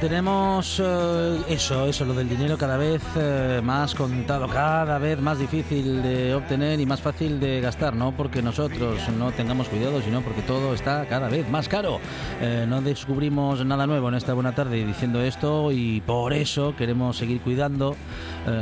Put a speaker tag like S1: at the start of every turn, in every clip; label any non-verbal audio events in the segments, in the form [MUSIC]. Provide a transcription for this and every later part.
S1: Tenemos eh, eso, eso, lo del dinero cada vez eh, más contado, cada vez más difícil de obtener y más fácil de gastar, no porque nosotros no tengamos cuidado, sino porque todo está cada vez más caro. Eh, no descubrimos nada nuevo en esta buena tarde diciendo esto y por eso queremos seguir cuidando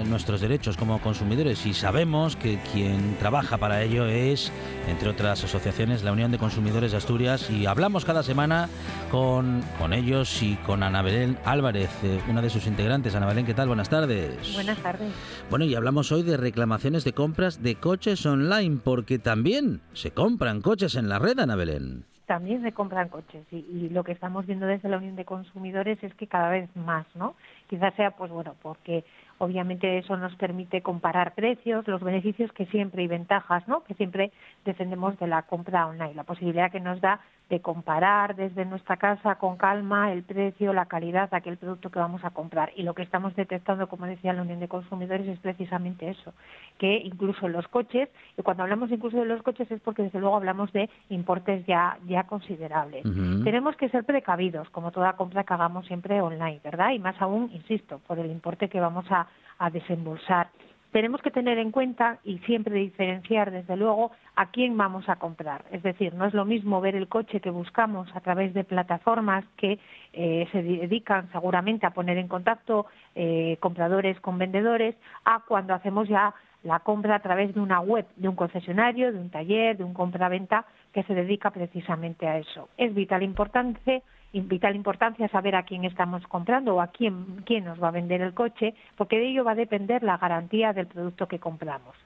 S1: nuestros derechos como consumidores y sabemos que quien trabaja para ello es, entre otras asociaciones, la Unión de Consumidores de Asturias y hablamos cada semana con, con ellos y con Ana Belén Álvarez, eh, una de sus integrantes. Ana Belén, ¿qué tal? Buenas tardes.
S2: Buenas tardes.
S1: Bueno, y hablamos hoy de reclamaciones de compras de coches online, porque también se compran coches en la red, Ana Belén
S2: también se compran coches y, y, lo que estamos viendo desde la Unión de Consumidores es que cada vez más, ¿no? Quizás sea, pues bueno, porque Obviamente eso nos permite comparar precios, los beneficios que siempre y ventajas, ¿no? Que siempre defendemos de la compra online, la posibilidad que nos da de comparar desde nuestra casa con calma el precio, la calidad de aquel producto que vamos a comprar. Y lo que estamos detectando, como decía la Unión de Consumidores, es precisamente eso, que incluso en los coches, y cuando hablamos incluso de los coches es porque desde luego hablamos de importes ya, ya considerables. Tenemos que ser precavidos, como toda compra que hagamos siempre online, ¿verdad? Y más aún, insisto, por el importe que vamos a a desembolsar. Tenemos que tener en cuenta y siempre diferenciar, desde luego, a quién vamos a comprar. Es decir, no es lo mismo ver el coche que buscamos a través de plataformas que eh, se dedican seguramente a poner en contacto eh, compradores con vendedores, a cuando hacemos ya la compra a través de una web, de un concesionario, de un taller, de un compra-venta que se dedica precisamente a eso. Es vital importante vital importancia saber a quién estamos comprando o a quién, quién nos va a vender el coche, porque de ello va a depender la garantía del producto que compramos.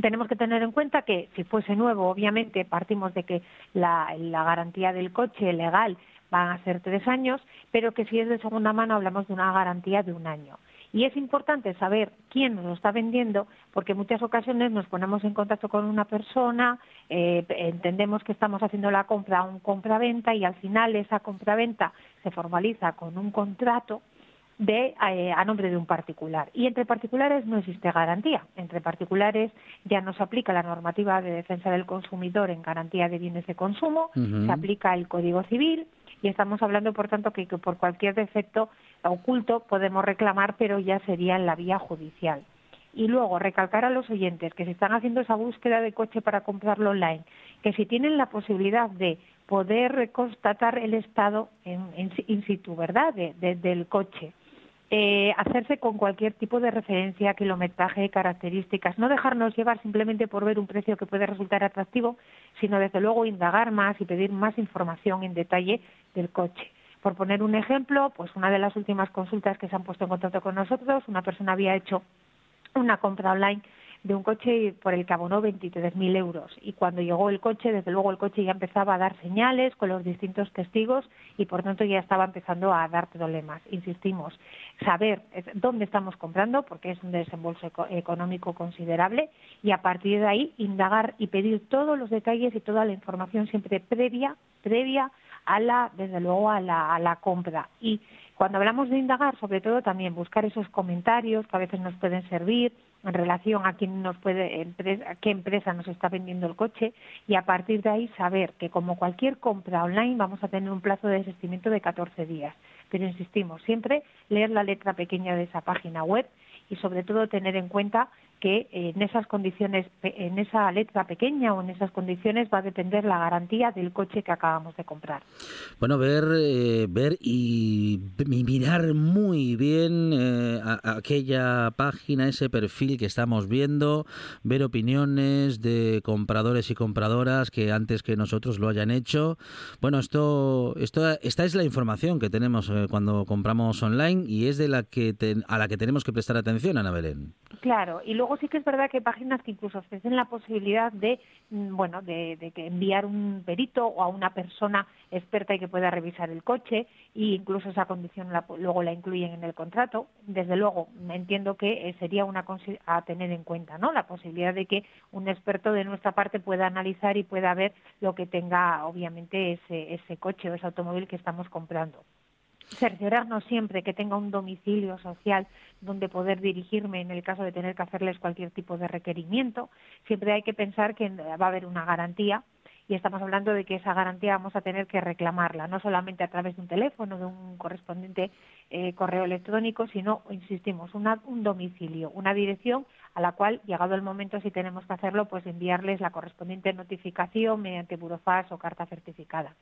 S2: Tenemos que tener en cuenta que si fuese nuevo, obviamente partimos de que la, la garantía del coche legal van a ser tres años, pero que si es de segunda mano hablamos de una garantía de un año. Y es importante saber quién nos lo está vendiendo porque en muchas ocasiones nos ponemos en contacto con una persona, eh, entendemos que estamos haciendo la compra a un compra-venta y al final esa compra-venta se formaliza con un contrato de, eh, a nombre de un particular. Y entre particulares no existe garantía. Entre particulares ya no se aplica la normativa de defensa del consumidor en garantía de bienes de consumo, se aplica el Código Civil y estamos hablando, por tanto, que por cualquier defecto oculto podemos reclamar, pero ya sería en la vía judicial. Y luego recalcar a los oyentes que se están haciendo esa búsqueda de coche para comprarlo online, que si tienen la posibilidad de poder constatar el estado en, in situ, ¿verdad?, del coche, eh, hacerse con cualquier tipo de referencia, kilometraje, características, no dejarnos llevar simplemente por ver un precio que puede resultar atractivo, sino desde luego indagar más y pedir más información en detalle del coche. Por poner un ejemplo, pues una de las últimas consultas que se han puesto en contacto con nosotros, una persona había hecho una compra online de un coche por el que abonó 23.000 euros. Y cuando llegó el coche, desde luego el coche ya empezaba a dar señales con los distintos testigos y por tanto ya estaba empezando a dar problemas. Insistimos, saber dónde estamos comprando, porque es un desembolso económico considerable, y a partir de ahí indagar y pedir todos los detalles y toda la información siempre previa, previa a la, desde luego, a la, a la compra. Y cuando hablamos de indagar, sobre todo también buscar esos comentarios que a veces nos pueden servir, en relación a quién nos puede, a qué empresa nos está vendiendo el coche y a partir de ahí saber que como cualquier compra online vamos a tener un plazo de desistimiento de 14 días. Pero insistimos, siempre leer la letra pequeña de esa página web y sobre todo tener en cuenta que en esas condiciones, en esa letra pequeña o en esas condiciones va a depender la garantía del coche que acabamos de comprar.
S1: Bueno, ver, eh, ver y mirar muy bien eh, aquella página, ese perfil que estamos viendo, ver opiniones de compradores y compradoras que antes que nosotros lo hayan hecho. Bueno, esto, esto, esta es la información que tenemos eh, cuando compramos online y es de la que a la que tenemos que prestar atención, Ana Belén.
S2: Claro, y luego sí que es verdad que hay páginas que incluso ofrecen la posibilidad de, mm, bueno, de, que enviar un perito o a una persona experta y que pueda revisar el coche e incluso esa condición luego la incluyen en el contrato. Desde luego, entiendo que eh, sería una a tener en cuenta, ¿no? La posibilidad de que un experto de nuestra parte pueda analizar y pueda ver lo que tenga, obviamente, ese, ese coche o ese automóvil que estamos comprando cerciorarnos siempre que tenga un domicilio social donde poder dirigirme en el caso de tener que hacerles cualquier tipo de requerimiento. Siempre hay que pensar que va a haber una garantía y estamos hablando de que esa garantía vamos a tener que reclamarla, no solamente a través de un teléfono, de un correspondiente eh, correo electrónico, sino, insistimos, un domicilio, una dirección a la cual, llegado el momento, si tenemos que hacerlo, pues enviarles la correspondiente notificación mediante burofax o carta certificada.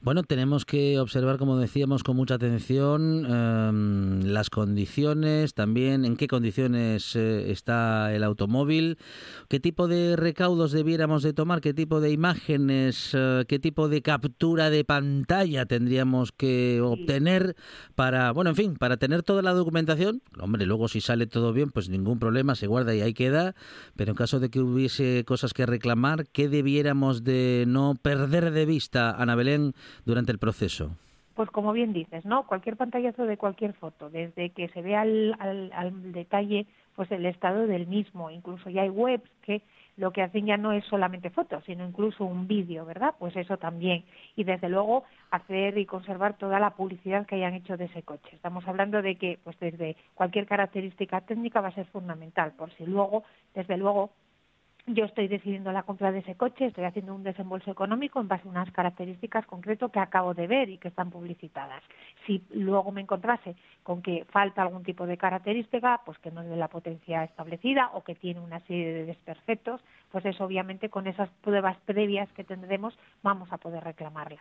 S1: Bueno, tenemos que observar, como decíamos, con mucha atención em, las condiciones, también en qué condiciones eh, está el automóvil, qué tipo de recaudos debiéramos de tomar, qué tipo de imágenes, eh, qué tipo de captura de pantalla tendríamos que obtener para, bueno, en fin, para tener toda la documentación. Hombre, luego si sale todo bien, pues ningún problema, se guarda y ahí queda, pero en caso de que hubiese cosas que reclamar, ¿qué debiéramos de no perder de vista, Ana Belén? Durante el proceso?
S2: Pues como bien dices, ¿no? Cualquier pantallazo de cualquier foto, desde que se vea al, al, detalle pues el estado del mismo, incluso ya hay webs que lo que hacen ya no es solamente fotos, sino incluso un vídeo, ¿verdad? Pues eso también. Y desde luego hacer y conservar toda la publicidad que hayan hecho de ese coche. Estamos hablando de que, pues desde cualquier característica técnica va a ser fundamental, por si luego, desde luego, yo estoy decidiendo la compra de ese coche, estoy haciendo un desembolso económico en base a unas características concretas que acabo de ver y que están publicitadas. Si luego me encontrase con que falta algún tipo de característica, pues que no es de la potencia establecida o que tiene una serie de desperfectos, pues eso obviamente con esas pruebas previas que tendremos vamos a poder reclamarlas.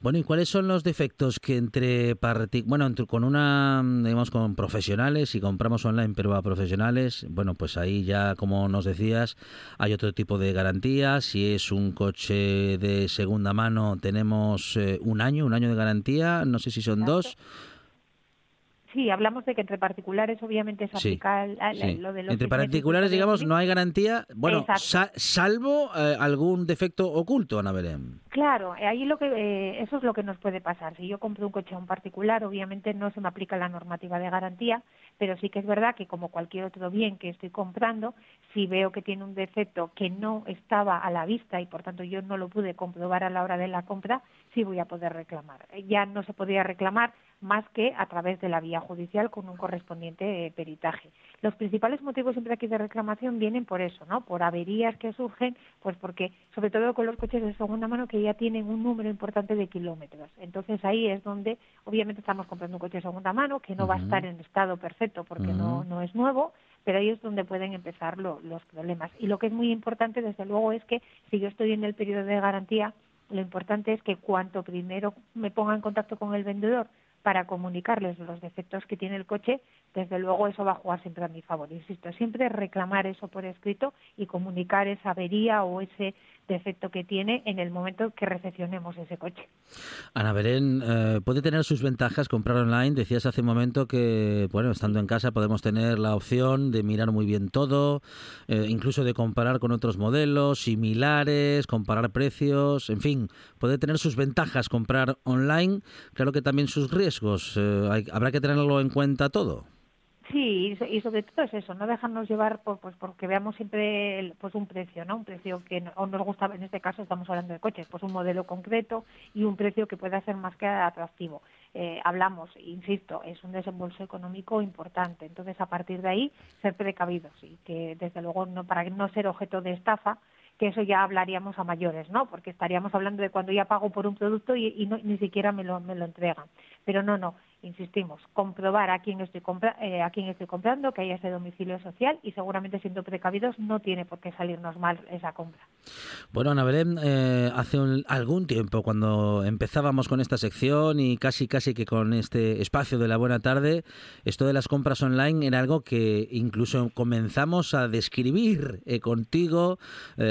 S1: Bueno, ¿y cuáles son los defectos que entre bueno, entre, con una digamos con profesionales si compramos online pero a profesionales, bueno, pues ahí ya como nos decías, hay otro tipo de garantía, si es un coche de segunda mano tenemos eh, un año, un año de garantía, no sé si son dos
S2: Sí, hablamos de que entre particulares obviamente se aplica lo de los
S1: Entre particulares, digamos, no hay garantía, bueno, salvo eh, algún defecto oculto, Ana Belén.
S2: Claro, ahí lo que eh, eso es lo que nos puede pasar. Si yo compro un coche a un particular, obviamente no se me aplica la normativa de garantía, pero sí que es verdad que como cualquier otro bien que estoy comprando, si veo que tiene un defecto que no estaba a la vista y por tanto yo no lo pude comprobar a la hora de la compra, sí voy a poder reclamar. Ya no se podría reclamar más que a través de la vía judicial con un correspondiente eh, peritaje. Los principales motivos siempre aquí de reclamación vienen por eso, ¿no? Por averías que surgen, pues porque, sobre todo con los coches de segunda mano que ya tienen un número importante de kilómetros. Entonces ahí es donde, obviamente, estamos comprando un coche de segunda mano que no va a estar en estado perfecto porque no, no es nuevo, pero ahí es donde pueden empezar los problemas. Y lo que es muy importante, desde luego, es que si yo estoy en el periodo de garantía, lo importante es que cuanto primero me ponga en contacto con el vendedor para comunicarles los defectos que tiene el coche, desde luego eso va a jugar siempre a mi favor. Insisto, siempre reclamar eso por escrito y comunicar esa avería o ese defecto que tiene en el momento que recepcionemos ese coche.
S1: Ana Belén, eh, puede tener sus ventajas comprar online. Decías hace un momento que, bueno, estando en casa podemos tener la opción de mirar muy bien todo, eh, incluso de comparar con otros modelos similares, comparar precios, en fin, puede tener sus ventajas comprar online, claro que también sus riesgos. Eh, habrá que tenerlo en cuenta todo.
S2: Sí, y sobre todo es eso, no dejarnos llevar por, pues porque veamos siempre pues un precio, ¿no? Un precio que no, nos gusta, en este caso estamos hablando de coches, pues un modelo concreto y un precio que pueda ser más que atractivo. Eh, hablamos, insisto, es un desembolso económico importante, entonces a partir de ahí ser precavidos y que desde luego no para no ser objeto de estafa, que eso ya hablaríamos a mayores, ¿no? Porque estaríamos hablando de cuando ya pago por un producto y, y no, ni siquiera me lo, me lo entregan. Pero no, no, insistimos, comprobar a quién estoy, eh, a quién estoy comprando, que haya ese domicilio social y seguramente siendo precavidos no tiene por qué salirnos mal esa compra.
S1: Bueno, Ana Belén, eh, hace algún tiempo cuando empezábamos con esta sección y casi casi que con este espacio de la buena tarde, esto de las compras online era algo que incluso comenzamos a describir eh, contigo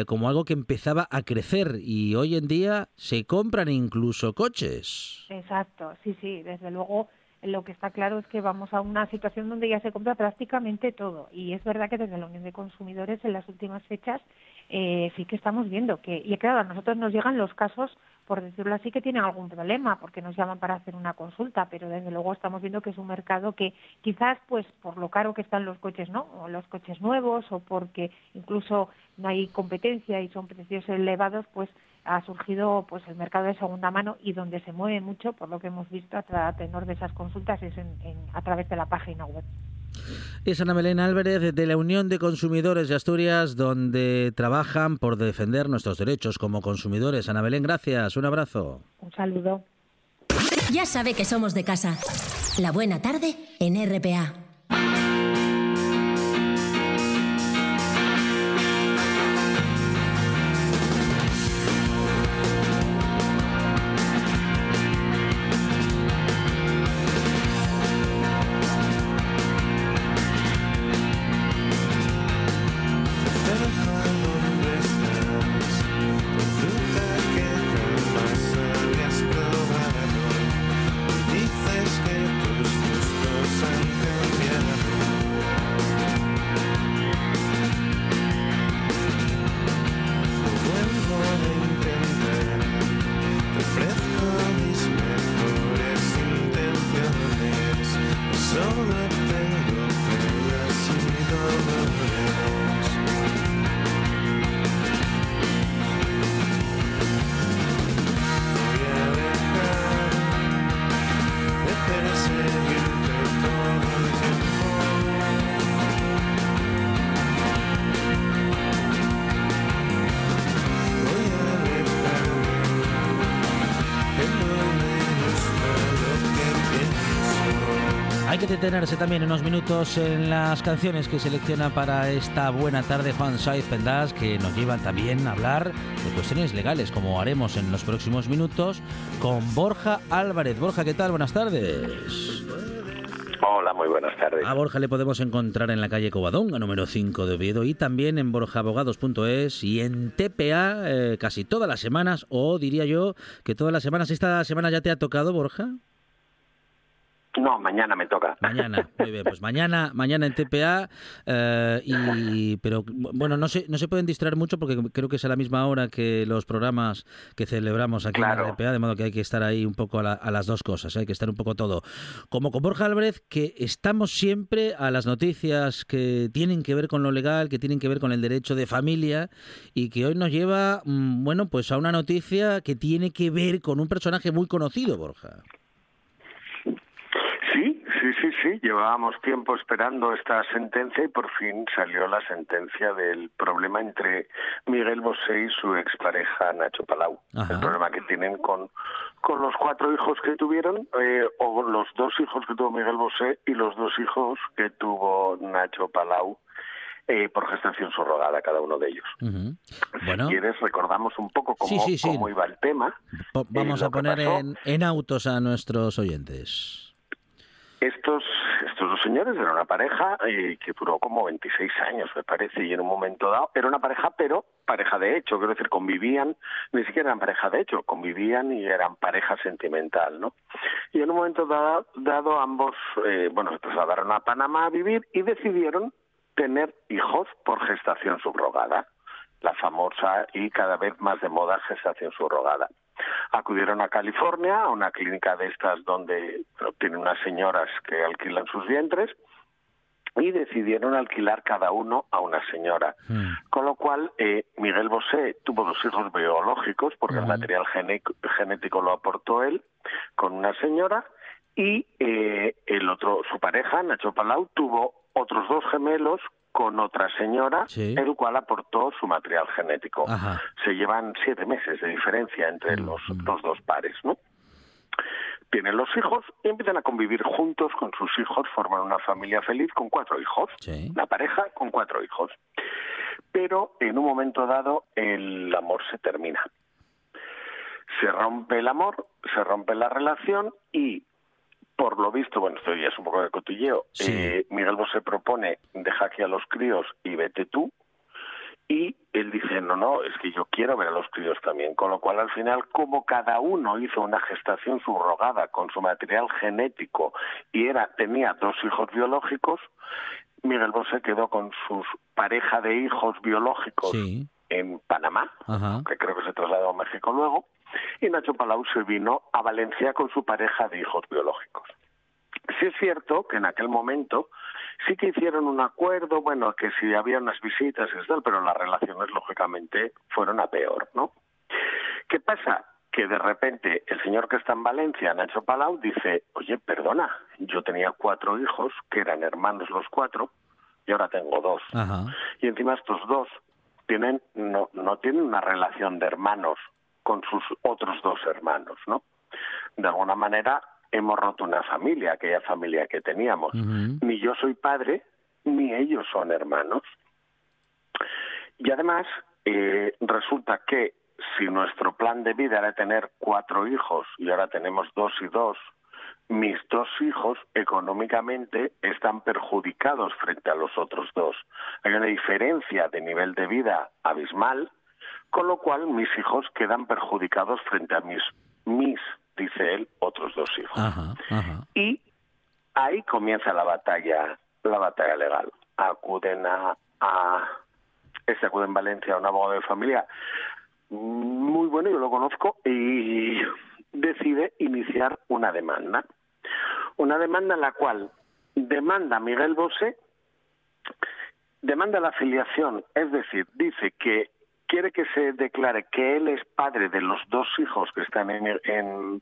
S1: como algo que empezaba a crecer y hoy en día se compran incluso coches.
S2: Exacto, sí, sí, desde luego lo que está claro es que vamos a una situación donde ya se compra prácticamente todo. Y es verdad que desde la Unión de Consumidores en las últimas fechas eh, sí que estamos viendo que, y claro, a nosotros nos llegan los casos, por decirlo así, que tienen algún problema, porque nos llaman para hacer una consulta, pero desde luego estamos viendo que es un mercado que quizás, pues, por lo caro que están los coches, ¿no? O los coches nuevos, o porque incluso no hay competencia y son precios elevados, pues ha surgido pues el mercado de segunda mano y donde se mueve mucho, por lo que hemos visto a tenor de esas consultas, es en, a través de la página web.
S1: Es Ana Belén Álvarez de la Unión de Consumidores de Asturias, donde trabajan por defender nuestros derechos como consumidores. Ana Belén, gracias. Un abrazo.
S2: Un saludo.
S3: Ya sabe que somos de casa. La buena tarde en RPA.
S1: Detenerse también unos minutos en las canciones que selecciona para esta buena tarde Juan Saiz Pendas, que nos llevan también a hablar de cuestiones legales, como haremos en los próximos minutos con Borja Álvarez. Borja, ¿qué tal? Buenas tardes.
S4: Hola, muy buenas tardes.
S1: A Borja le podemos encontrar en la calle Covadonga, número 5 de Oviedo, y también en borjaabogados.es y en TPA eh, casi todas las semanas, o diría yo que todas las semanas. ¿Esta semana ya te ha tocado, Borja?
S4: No, mañana me toca.
S1: Mañana, muy bien, pues mañana, mañana en TPA, eh, y, pero bueno, no se, no se pueden distraer mucho porque creo que es a la misma hora que los programas que celebramos aquí en la TPA, de modo que hay que estar ahí un poco a, las dos cosas, ¿eh? hay que estar un poco todo. Como con Borja Álvarez, que estamos siempre a las noticias que tienen que ver con lo legal, que tienen que ver con el derecho de familia, y que hoy nos lleva, mm, bueno, pues a una noticia que tiene que ver con un personaje muy conocido, Borja.
S4: Sí, llevábamos tiempo esperando esta sentencia y por fin salió la sentencia del problema entre Miguel Bosé y su expareja Nacho Palau. El problema que tienen con, con los cuatro hijos que tuvieron, eh, o los dos hijos que tuvo Miguel Bosé y los dos hijos que tuvo Nacho Palau eh, por gestación subrogada cada uno de ellos. Si quieres, recordamos un poco cómo, iba el tema.
S1: vamos a poner en, en autos a nuestros oyentes.
S4: Estos, dos señores eran una pareja eh, que duró como 26 años, me parece, y en un momento dado era una pareja, pero pareja de hecho, quiero decir, convivían, ni siquiera eran pareja de hecho, convivían y eran pareja sentimental, ¿no? Y en un momento dado, dado ambos, eh, bueno, se trasladaron a Panamá a vivir y decidieron tener hijos por gestación subrogada, la famosa y cada vez más de moda gestación subrogada acudieron a California, a una clínica de estas donde tienen unas señoras que alquilan sus vientres y decidieron alquilar cada uno a una señora. Hmm. Con lo cual, eh, Miguel Bosé tuvo dos hijos biológicos, porque el material genético lo aportó él, con una señora, y eh, el otro, su pareja, Nacho Palau, tuvo otros dos gemelos con otra señora, el cual aportó su material genético. Se llevan siete meses de diferencia entre mm, los, mm. los dos pares, ¿no? Tienen los hijos y empiezan a convivir juntos con sus hijos, forman una familia feliz con cuatro hijos, una pareja con cuatro hijos. Pero en un momento dado el amor se termina. Se rompe el amor, se rompe la relación y por lo visto, bueno, esto ya es un poco de cotilleo, eh, Miguel Bosé propone deja aquí a los críos y vete tú, y él dice, no, no, es que yo quiero ver a los críos también, con lo cual al final, como cada uno hizo una gestación subrogada con su material genético y era tenía dos hijos biológicos, Miguel Bosé quedó con su pareja de hijos biológicos en Panamá, que creo que se trasladó a México luego, y Nacho Palau se vino a Valencia con su pareja de hijos biológicos. Sí es cierto que en aquel momento sí que hicieron un acuerdo, bueno, que si había unas visitas y tal, pero las relaciones lógicamente fueron a peor, ¿no? ¿Qué pasa? Que de repente el señor que está en Valencia, Nacho Palau, dice, oye, perdona, yo tenía cuatro hijos, que eran hermanos los cuatro, y ahora tengo dos. Y encima estos dos tienen, no, no tienen una relación de hermanos con sus otros dos hermanos, ¿no? De alguna manera hemos roto una familia, aquella familia que teníamos. Ni yo soy padre, ni ellos son hermanos. Y además, eh, resulta que si nuestro plan de vida era tener cuatro hijos y ahora tenemos dos y dos, mis dos hijos económicamente están perjudicados frente a los otros dos. Hay una diferencia de nivel de vida abismal con lo cual mis hijos quedan perjudicados frente a mis, mis dice él, otros dos hijos. Y ahí comienza la batalla, la batalla legal. Acuden a, a este acude en Valencia a un abogado de familia muy bueno, yo lo conozco, y decide iniciar una demanda. Una demanda en la cual demanda a Miguel Bosé, demanda la afiliación, es decir, dice que quiere que se declare que él es padre de los dos hijos que están en, en,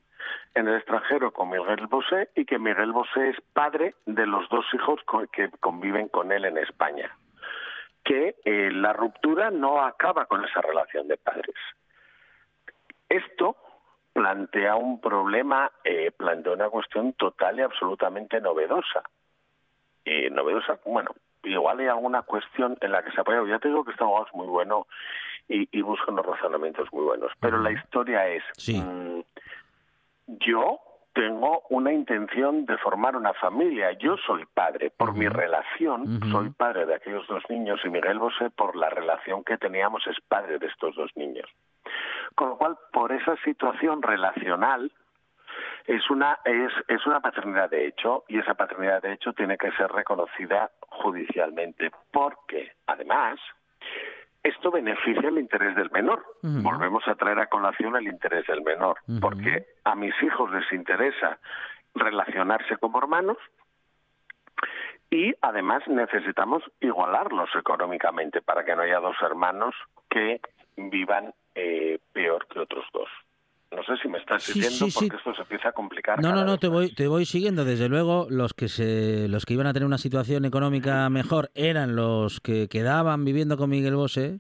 S4: el extranjero con Miguel Bosé y que Miguel Bosé es padre de los dos hijos que conviven con él en España. Que eh, la ruptura no acaba con esa relación de padres. Esto plantea un problema, eh, plantea una cuestión total y absolutamente novedosa. Eh, novedosa, bueno, igual hay alguna cuestión en la que se apoya. Ya te digo que este abogado es muy bueno y, y busca unos razonamientos muy buenos. Pero la historia es, mm, yo tengo una intención de formar una familia. Yo soy padre, por mi relación, soy padre de aquellos dos niños y Miguel Bosé, por la relación que teníamos, es padre de estos dos niños. Con lo cual, por esa situación relacional, es una, es, es una paternidad de hecho y esa paternidad de hecho tiene que ser reconocida judicialmente porque, además, esto beneficia el interés del menor. Volvemos a traer a colación el interés del menor, porque a mis hijos les interesa relacionarse como hermanos y además necesitamos igualarlos económicamente para que no haya dos hermanos que vivan eh, peor que otros dos. No sé si me estás siguiendo porque esto se empieza a complicar.
S1: No, no, no, te voy, te voy siguiendo. Desde luego, los que se, los que iban a tener una situación económica mejor eran los que quedaban viviendo con Miguel Bosé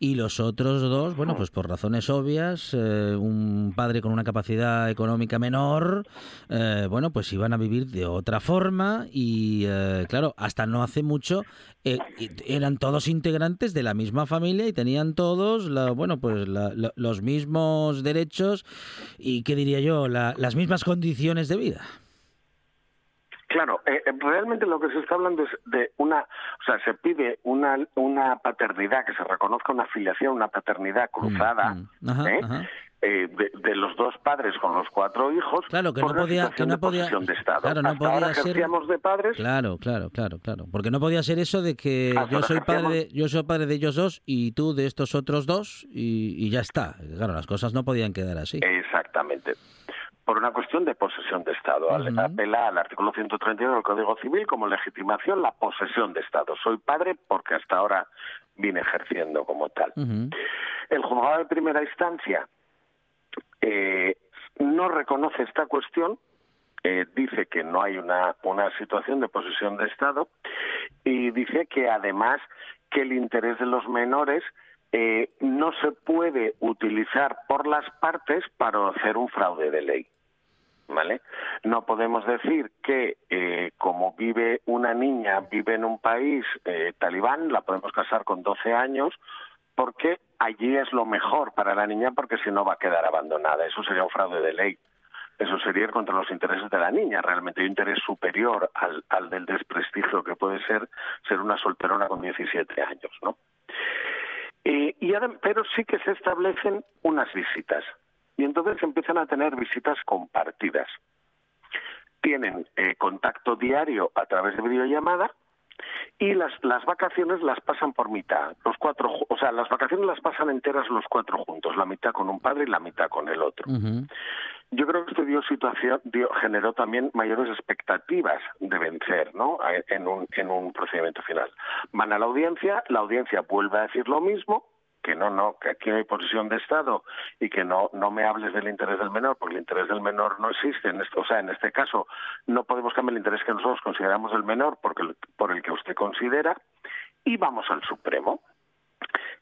S1: y los otros dos, bueno, pues por razones obvias, eh, un padre con una capacidad económica menor, eh, bueno, pues iban a vivir de otra forma y, eh, claro, hasta no hace mucho eran todos integrantes de la misma familia y tenían todos, la, bueno, pues los mismos derechos y, ¿qué diría yo?, las mismas condiciones de vida.
S4: Claro, eh, eh, realmente lo que se está hablando es de una, o sea, se pide una, una paternidad, que se reconozca una filiación, una paternidad cruzada, mm, mm. ¿eh? Eh, de, los dos padres con los cuatro hijos
S1: claro que no podía que no podía
S4: de Estado.
S1: claro no podía ser
S4: de padres
S1: claro claro claro claro porque no podía ser eso de que yo soy padre de, yo soy padre de ellos dos y tú de estos otros dos y, y ya está claro las cosas no podían quedar así
S4: exactamente por una cuestión de posesión de Estado. Apela al artículo 131 del Código Civil como legitimación la posesión de Estado. Soy padre porque hasta ahora vine ejerciendo como tal. El juzgado de primera instancia eh, no reconoce esta cuestión, eh, dice que no hay una, una situación de posesión de Estado y dice que además que el interés de los menores eh, no se puede utilizar por las partes para hacer un fraude de ley. ¿Vale? No podemos decir que eh, como vive una niña, vive en un país eh, talibán, la podemos casar con 12 años, porque allí es lo mejor para la niña, porque si no va a quedar abandonada. Eso sería un fraude de ley. Eso sería ir contra los intereses de la niña. Realmente hay un interés superior al, del desprestigio que puede ser ser una solterona con 17 años, ¿no? Eh, y, pero sí que se establecen unas visitas y entonces empiezan a tener visitas compartidas. Tienen eh, contacto diario a través de videollamada y las, las vacaciones las pasan por mitad, los cuatro, o sea, las vacaciones las pasan enteras los cuatro juntos, la mitad con un padre y la mitad con el otro. Yo creo que esto dio situación, dio, generó también mayores expectativas de vencer, ¿no? En un, en un procedimiento final. Van a la audiencia, la audiencia vuelve a decir lo mismo, que no, no, que aquí hay posición de Estado y que no, no me hables del interés del menor, porque el interés del menor no existe. En esto, o sea, en este caso no podemos cambiar el interés que nosotros consideramos del menor porque, por el que usted considera y vamos al Supremo.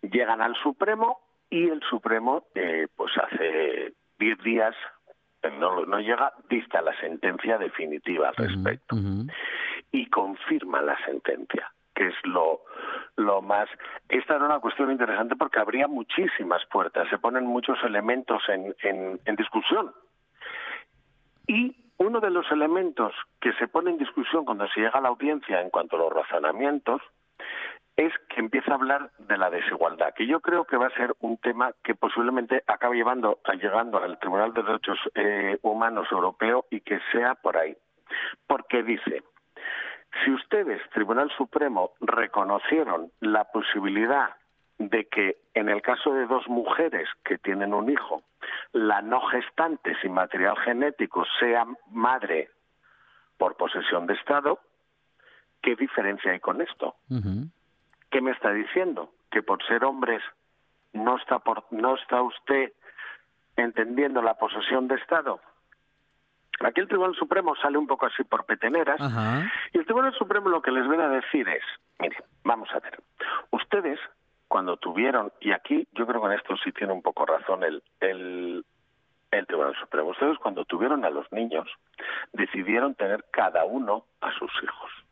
S4: Llegan al Supremo y el Supremo, eh, pues hace diez días, no, no llega, dicta la sentencia definitiva al respecto y confirma la sentencia que es lo, más. Esta era una cuestión interesante porque habría muchísimas puertas, se ponen muchos elementos en, en, en discusión. Y uno de los elementos que se pone en discusión cuando se llega a la audiencia en cuanto a los razonamientos es que empieza a hablar de la desigualdad, que yo creo que va a ser un tema que posiblemente acabe llevando, llegando al Tribunal de Derechos eh, Humanos Europeo y que sea por ahí. Porque dice, si ustedes, Tribunal Supremo, reconocieron la posibilidad de que en el caso de dos mujeres que tienen un hijo, la no gestante sin material genético sea madre por posesión de Estado, ¿qué diferencia hay con esto? ¿Qué me está diciendo? Que por ser hombres no está, por, no está usted entendiendo la posesión de Estado. Aquí el Tribunal Supremo sale un poco así por peteneras y el Tribunal Supremo lo que les viene a decir es, mire, vamos a ver, ustedes cuando tuvieron, y aquí yo creo que en esto sí tiene un poco razón el, el, el Tribunal Supremo, ustedes cuando tuvieron a los niños decidieron tener cada uno a sus hijos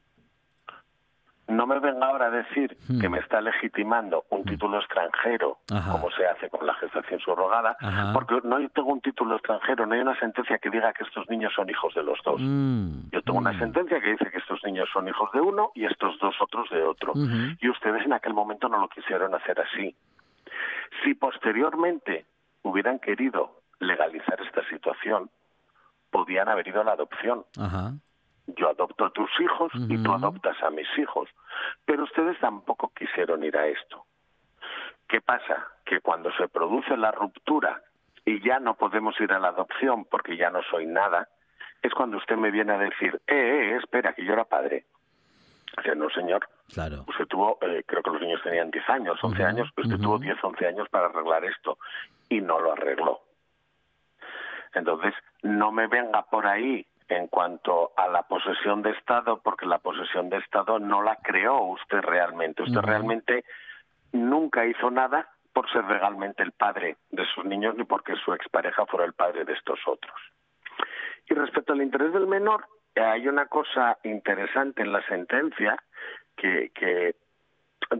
S4: no me venga ahora a decir hmm. que me está legitimando un hmm. título extranjero, como se hace con la gestación subrogada, porque no tengo un título extranjero, no hay una sentencia que diga que estos niños son hijos de los dos. Hmm. Yo tengo una sentencia que dice que estos niños son hijos de uno y estos dos otros de otro. Y ustedes en aquel momento no lo quisieron hacer así. Si posteriormente hubieran querido legalizar esta situación, podían haber ido a la adopción yo adopto a tus hijos y tú adoptas a mis hijos. Pero ustedes tampoco quisieron ir a esto. ¿Qué pasa? Que cuando se produce la ruptura y ya no podemos ir a la adopción porque ya no soy nada, es cuando usted me viene a decir, eh, eh, espera, que yo era padre. O no, señor.
S1: Claro.
S4: Usted tuvo, eh, creo que los niños tenían 10 años, 11 años, usted tuvo 10, 11 años para arreglar esto y no lo arregló. Entonces, no me venga por ahí en cuanto a la posesión de Estado, porque la posesión de Estado no la creó usted realmente. Usted realmente nunca hizo nada por ser legalmente el padre de sus niños ni porque su expareja fuera el padre de estos otros. Y respecto al interés del menor, hay una cosa interesante en la sentencia que, que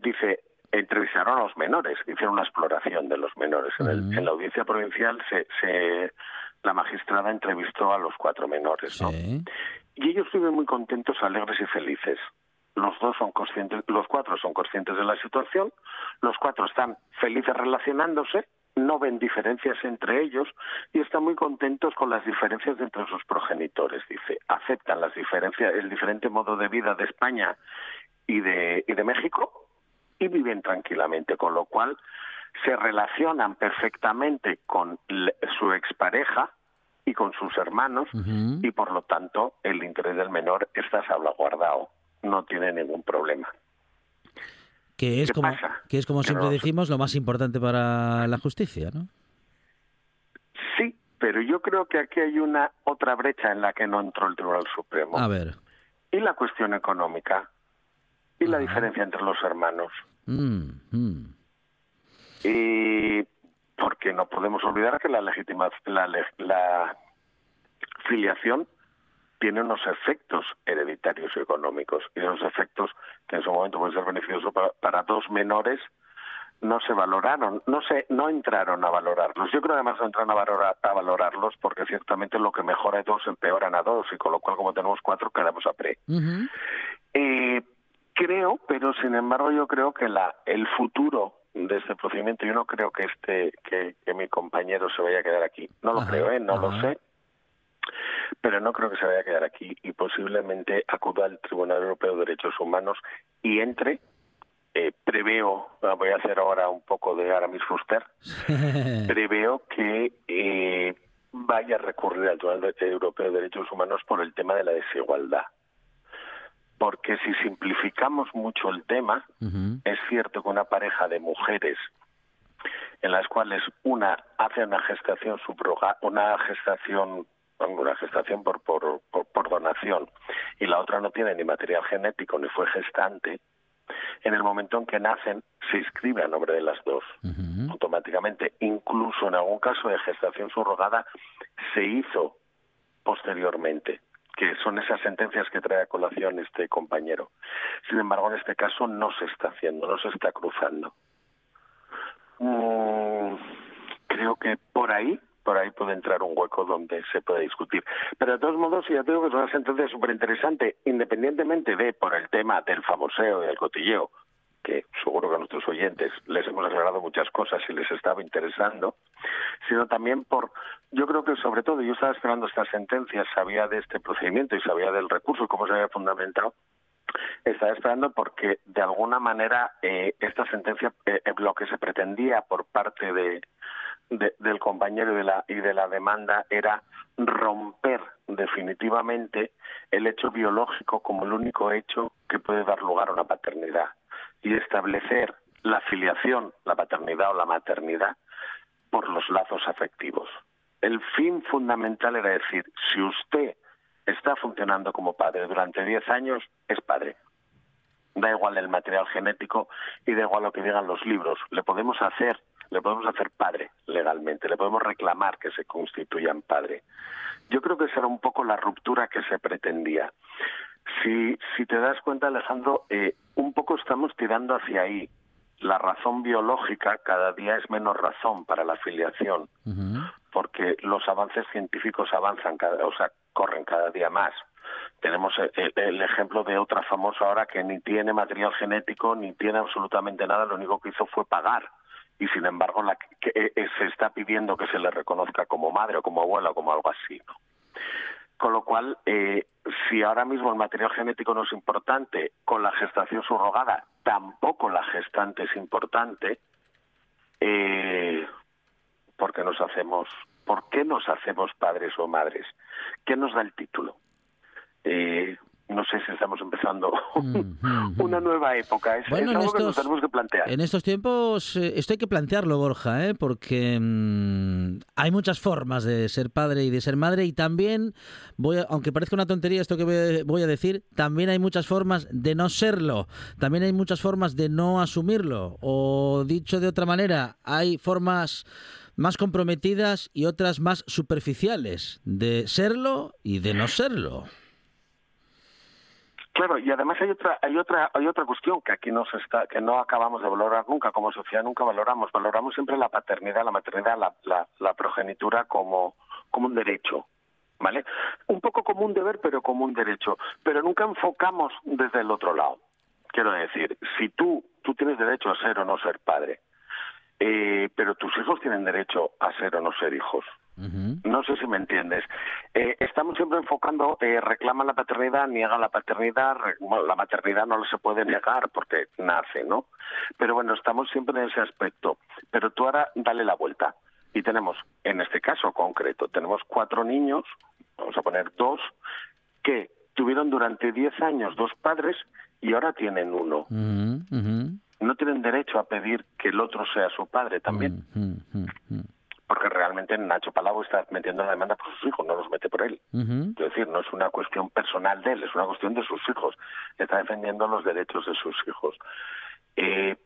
S4: dice entrevistaron a los menores, hicieron una exploración de los menores. En, la audiencia provincial se, se, la magistrada entrevistó a los cuatro menores, ¿no? Y ellos viven muy contentos, alegres y felices. Los dos son conscientes, los cuatro son conscientes de la situación, los cuatro están felices relacionándose, no ven diferencias entre ellos y están muy contentos con las diferencias entre sus progenitores, dice. Aceptan las diferencias, el diferente modo de vida de España y de, y de México y viven tranquilamente, con lo cual se relacionan perfectamente con su expareja y con sus hermanos y por lo tanto el interés del menor está salvaguardado, no tiene ningún problema.
S1: Que es, como, que es como siempre decimos lo más importante para la justicia, ¿no?
S4: Sí, pero yo creo que aquí hay una otra brecha en la que no entró el Tribunal Supremo.
S1: A ver.
S4: Y la cuestión económica y la diferencia entre los hermanos. Mm, mm. Y porque no podemos olvidar que la legitimación, la, la filiación tiene unos efectos hereditarios y económicos y esos efectos que en su momento pueden ser beneficiosos para, dos menores no se valoraron, no se, no entraron a valorarlos. Yo creo que además no entraron a, valorar, a valorarlos porque ciertamente lo que mejora a dos empeoran a dos y con lo cual como tenemos cuatro quedamos a pre. eh, creo, pero sin embargo yo creo que la, el futuro de este procedimiento, yo no creo que este que, mi compañero se vaya a quedar aquí. No lo creo, ¿eh? no lo sé, pero no creo que se vaya a quedar aquí y posiblemente acuda al Tribunal Europeo de Derechos Humanos y entre. Eh, preveo, voy a hacer ahora un poco de Aramis Fuster, [LAUGHS] preveo que eh, vaya a recurrir al Tribunal Europeo de Derechos Humanos por el tema de la desigualdad porque si simplificamos mucho el tema, es cierto que una pareja de mujeres en las cuales una hace una gestación subrogada, una gestación una gestación por, por, por, donación y la otra no tiene ni material genético ni fue gestante, en el momento en que nacen se inscribe a nombre de las dos. Automáticamente. Incluso en algún caso de gestación subrogada se hizo posteriormente que son esas sentencias que trae a colación este compañero. Sin embargo, en este caso no se está haciendo, no se está cruzando. Mm, creo que por ahí, por ahí puede entrar un hueco donde se puede discutir. Pero de todos modos, ya tengo que es una sentencia súper interesante, independientemente de por el tema del famoseo y del cotilleo, que seguro que a nuestros oyentes les hemos aclarado muchas cosas y les estaba interesando, sino también por, yo creo que sobre todo, yo estaba esperando esta sentencia, sabía de este procedimiento y sabía del recurso, cómo se había fundamentado, estaba esperando porque de alguna manera eh, esta sentencia, eh, eh, lo que se pretendía por parte de, del compañero y de, la, y de la demanda era romper definitivamente el hecho biológico como el único hecho que puede dar lugar a una paternidad y establecer la filiación, la paternidad o la maternidad por los lazos afectivos. El fin fundamental era decir, si usted está funcionando como padre durante 10 años, es padre. Da igual el material genético y da igual lo que digan los libros. Le podemos hacer, le podemos hacer padre legalmente, le podemos reclamar que se constituyan padre. Yo creo que esa era un poco la ruptura que se pretendía. Si, si te das cuenta, Alejandro, eh, un poco estamos tirando hacia ahí. La razón biológica cada día es menos razón para la afiliación, porque los avances científicos avanzan, cada, o sea, corren cada día más. Tenemos el, ejemplo de otra famosa ahora que ni tiene material genético ni tiene absolutamente nada, lo único que hizo fue pagar y sin embargo la que, eh, se está pidiendo que se le reconozca como madre o como abuela o como algo así. ¿no? Con lo cual, eh, si ahora mismo el material genético no es importante, con la gestación subrogada tampoco la gestante es importante, eh, ¿por qué nos hacemos, por qué nos hacemos padres o madres? ¿Qué nos da el título? Eh, no sé si estamos empezando [LAUGHS] una nueva época. Es, bueno, algo que nos tenemos que plantear.
S1: En estos tiempos, eh, esto hay que plantearlo, Borja, ¿eh? porque mm, hay muchas formas de ser padre y de ser madre, y también, voy aunque parezca una tontería esto que voy a decir, también hay muchas formas de no serlo, también hay muchas formas de no asumirlo, o dicho de otra manera, hay formas más comprometidas y otras más superficiales de serlo y de no serlo.
S4: Claro, y además hay otra, hay otra, hay otra cuestión que aquí nos está, que no acabamos de valorar nunca, como sociedad nunca valoramos. Valoramos siempre la paternidad, la maternidad, la, la, la progenitura como, como un derecho, ¿vale? Un poco como un deber, pero como un derecho. Pero nunca enfocamos desde el otro lado. Quiero decir, si tú, tú tienes derecho a ser o no ser padre, eh, pero tus hijos tienen derecho a ser o no ser hijos. No sé si me entiendes. Eh, estamos siempre enfocando, eh, reclama la paternidad, niega la paternidad, la maternidad no se puede negar porque nace, ¿no? Pero bueno, estamos siempre en ese aspecto. Pero tú ahora dale la vuelta. Y tenemos, en este caso concreto, tenemos cuatro niños, vamos a poner dos, que tuvieron durante diez años dos padres y ahora tienen uno no tienen derecho a pedir que el otro sea su padre también. Porque realmente Nacho Palau está metiendo la demanda por sus hijos, no los mete por él. Es decir, no es una cuestión personal de él, es una cuestión de sus hijos. Está defendiendo los derechos de sus hijos. Eh,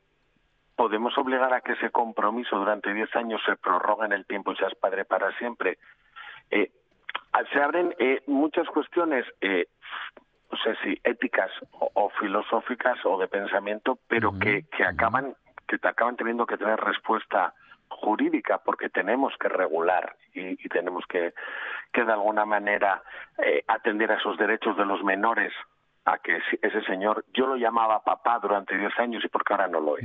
S4: ¿Podemos obligar a que ese compromiso durante 10 años se prorrogue en el tiempo y seas padre para siempre? Eh, se abren eh, muchas cuestiones eh, no sé si éticas o, filosóficas o de pensamiento, pero que, que acaban que te acaban teniendo que tener respuesta jurídica porque tenemos que regular y, tenemos que, que de alguna manera eh, atender a esos derechos de los menores a que ese señor, yo lo llamaba papá durante 10 años y porque ahora no lo es.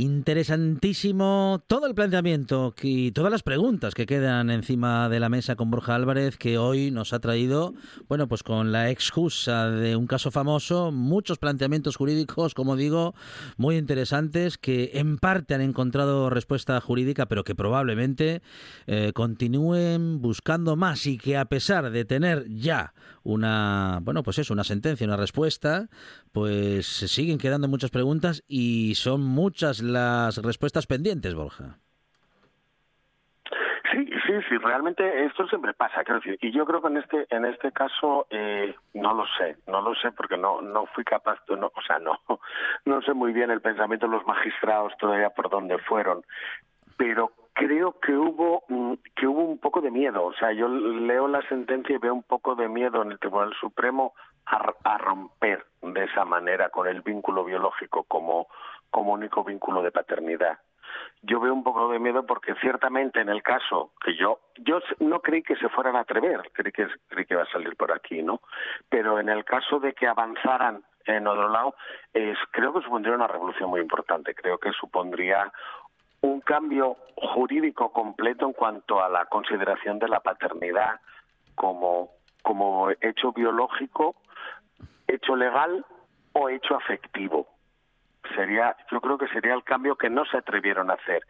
S1: Interesantísimo todo el planteamiento y todas las preguntas que quedan encima de la mesa con Borja Álvarez, que hoy nos ha traído, bueno, pues con la excusa de un caso famoso, muchos planteamientos jurídicos, como digo, muy interesantes, que en parte han encontrado respuesta jurídica, pero que probablemente eh, continúen buscando más y que a pesar de tener ya una, bueno, pues eso, una sentencia, una respuesta, pues siguen quedando muchas preguntas y son muchas las respuestas pendientes, Borja.
S4: Sí, sí, sí, realmente esto siempre pasa, y yo creo que en este en este caso eh, no lo sé, no lo sé porque no no fui capaz, de, no, o sea, no [LAUGHS] no sé muy bien el pensamiento de los magistrados todavía por dónde fueron, pero creo que hubo mm, que hubo un poco de miedo, o sea, yo leo la sentencia y veo un poco de miedo en el Tribunal Supremo a romper de esa manera con el vínculo biológico como como único vínculo de paternidad. Yo veo un poco de miedo porque ciertamente en el caso que yo yo no creí que se fueran a atrever, creí que creí que iba a salir por aquí, ¿no? Pero en el caso de que avanzaran en otro lado, es, creo que supondría una revolución muy importante. Creo que supondría un cambio jurídico completo en cuanto a la consideración de la paternidad como, como hecho biológico, hecho legal o hecho afectivo sería yo creo que sería el cambio que no se atrevieron a hacer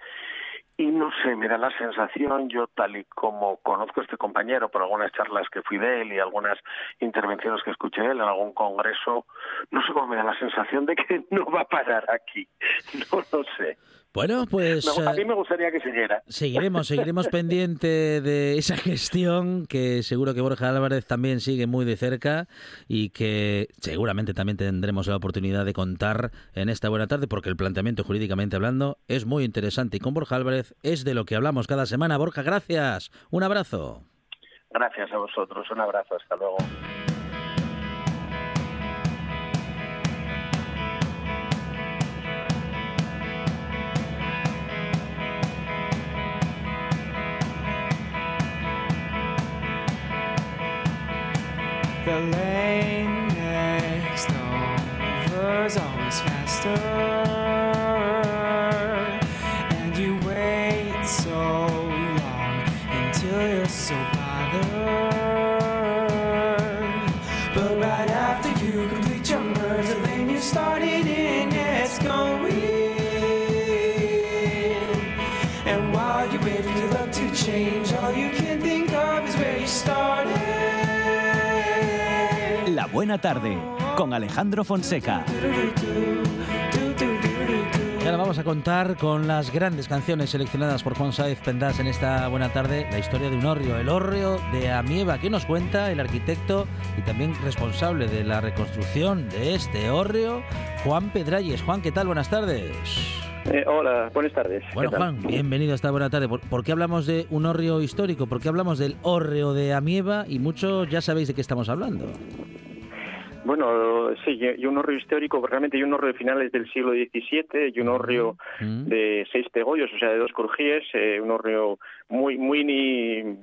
S4: y no sé, me da la sensación, yo tal y como conozco a este compañero por algunas charlas que fui de él y algunas intervenciones que escuché de él en algún congreso, no sé cómo me da la sensación de que [LAUGHS] no va a parar aquí. [LAUGHS] No lo sé.
S1: Bueno, pues...
S4: a mí me gustaría que siguiera.
S1: Seguiremos, seguiremos [LAUGHS] pendiente de esa gestión que seguro que Borja Álvarez también sigue muy de cerca y que seguramente también tendremos la oportunidad de contar en esta buena tarde porque el planteamiento jurídicamente hablando es muy interesante y con Borja Álvarez es de lo que hablamos cada semana. Borja, gracias. Un abrazo.
S4: Gracias a vosotros. Un abrazo. Hasta luego. The lane next over is always faster,
S5: buena tarde con Alejandro Fonseca.
S1: Y ahora vamos a contar con las grandes canciones seleccionadas por Juan Sáez Pendas en esta buena tarde la historia de un hórreo, el hórreo de Amieva, que nos cuenta el arquitecto y también responsable de la reconstrucción de este hórreo, Juan Pedralles. Juan, ¿qué tal? Buenas tardes.
S6: Eh, hola, buenas tardes.
S1: Bueno, Juan, bienvenido a esta buena tarde. ¿Por, qué hablamos de un hórreo histórico? ¿Por qué hablamos del hórreo de Amieva? Y muchos ya sabéis de qué estamos hablando.
S6: Bueno, sí, y un hórreo histórico, realmente hay un hórreo de finales del siglo XVII y un hórreo de seis pegollos, o sea, de dos crujíes, eh, un hórreo muy, muy,